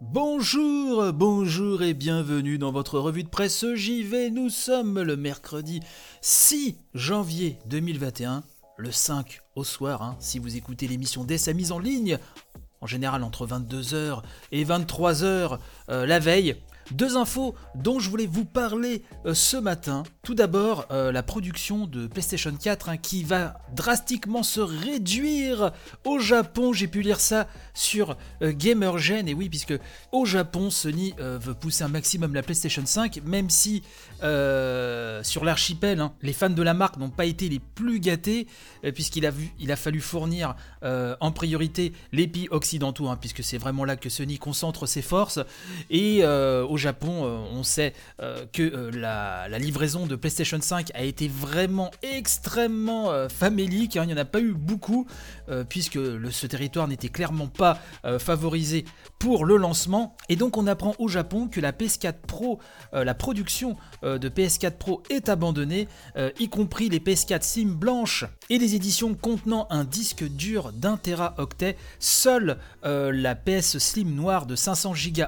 Bonjour, bonjour et bienvenue dans votre revue de presse JV. Nous sommes le mercredi 6 janvier 2021, le 5 au soir, hein, si vous écoutez l'émission dès sa mise en ligne, en général entre 22h et 23h euh, la veille. Deux infos dont je voulais vous parler euh, ce matin. Tout d'abord, euh, la production de PlayStation 4 hein, qui va drastiquement se réduire au Japon. J'ai pu lire ça sur euh, GamerGen. Et oui, puisque au Japon, Sony veut pousser un maximum la PlayStation 5, même si sur l'archipel, hein, les fans de la marque n'ont pas été les plus gâtés, puisqu'il a, il a fallu fournir en priorité les pays occidentaux, hein, puisque c'est vraiment là que Sony concentre ses forces. Et au Japon, euh, on sait euh, que euh, la, livraison PlayStation 5 a été vraiment extrêmement famélique. Hein. il n'y en a pas eu beaucoup, puisque ce territoire n'était clairement pas favorisé pour le lancement. Et donc on apprend au Japon que la PS4 Pro, la production de PS4 Pro est abandonnée, y compris les PS4 SIM blanches et les éditions contenant un disque dur d'un Teraoctet. Seule la PS Slim noire de 500 Go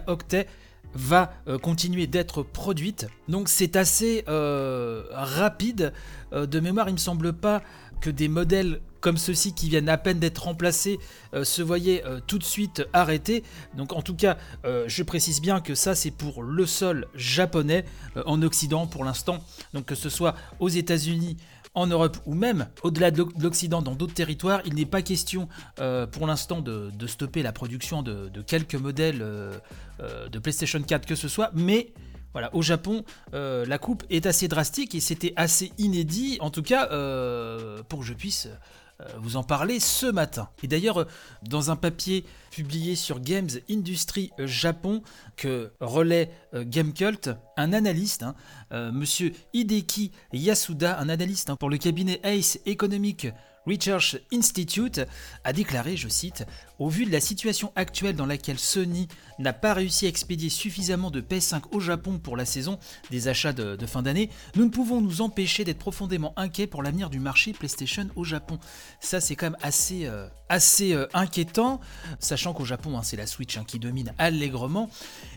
va euh, continuer d'être produite. Donc c'est assez euh, rapide. Euh, de mémoire, il me semble pas que des modèles comme ceux-ci qui viennent à peine d'être remplacés se voyaient tout de suite arrêtés. Donc en tout cas, je précise bien que ça c'est pour le sol japonais en Occident pour l'instant. Donc que ce soit aux États-Unis, en Europe ou même au-delà de l'Occident dans d'autres territoires, il n'est pas question euh, pour l'instant de, stopper la production de, quelques modèles euh, euh, de PlayStation 4 que ce soit, mais voilà, au Japon, la coupe est assez drastique et c'était assez inédit, en tout cas pour que je puisse vous en parler ce matin. Et d'ailleurs, euh, dans un papier publié sur Games Industry Japon que relaie euh, Gamecult, un analyste, hein, monsieur Hideki Yasuda, un analyste hein, pour le cabinet Ace Economic Research Institute a déclaré, je cite, Au vu de la situation actuelle dans laquelle Sony n'a pas réussi à expédier suffisamment de PS5 au Japon pour la saison des achats de, fin d'année, nous ne pouvons nous empêcher d'être profondément inquiets pour l'avenir du marché PlayStation au Japon. Ça c'est quand même assez, euh, euh, inquiétant, sachant qu'au Japon hein, c'est la Switch hein, qui domine allègrement.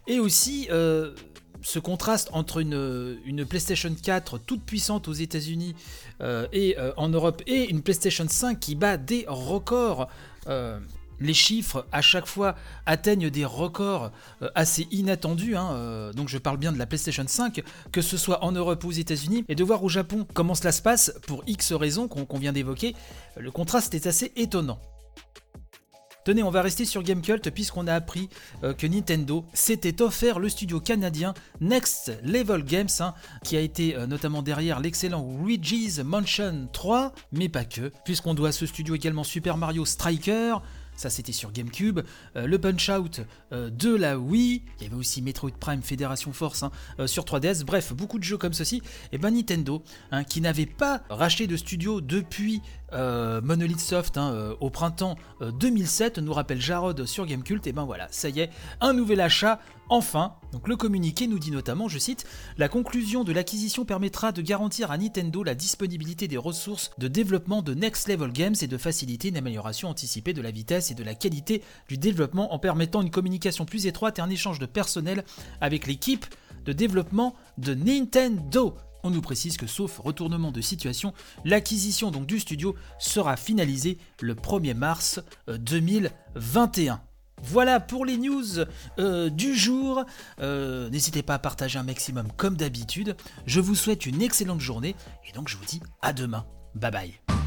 Et aussi... Euh, ce contraste entre une, une, PlayStation 4 toute puissante aux États-Unis euh, et euh, en Europe et une PlayStation 5 qui bat des records. Euh, les chiffres à chaque fois atteignent des records assez inattendus. Hein, donc je parle bien de la PlayStation 5, que ce soit en Europe ou aux États-Unis, et de voir au Japon comment cela se passe pour X raisons qu'on vient d'évoquer. Le contraste est assez étonnant. Tenez, on va rester sur Gamecult puisqu'on a appris euh, que Nintendo s'était offert le studio canadien Next Level Games, hein, qui a été euh, notamment derrière l'excellent Luigi's Mansion 3, mais pas que, puisqu'on doit à ce studio également Super Mario Striker, ça c'était sur GameCube, euh, le Punch Out de la Wii, il y avait aussi Metroid Prime Fédération Force hein, sur 3DS, bref, beaucoup de jeux comme ceci, et ben Nintendo, hein, qui n'avait pas racheté de studio depuis euh, Monolith Soft hein, euh, au printemps 2007, euh, nous rappelle Jarod sur Gamecult, et ben voilà, ça y est, un nouvel achat, enfin. Le communiqué nous dit notamment, je cite, La conclusion de l'acquisition permettra de garantir à Nintendo la disponibilité des ressources de développement de Next Level Games et de faciliter une amélioration anticipée de la vitesse et de la qualité du développement en permettant une communication plus étroite et un échange de personnel avec l'équipe de développement de Nintendo. On nous précise que sauf retournement de situation, l'acquisition donc du studio sera finalisée le 1er mars 2021. Voilà pour les news euh, du jour. Euh, n'hésitez pas à partager un maximum comme d'habitude. Je vous souhaite une excellente journée et donc je vous dis à demain. Bye bye.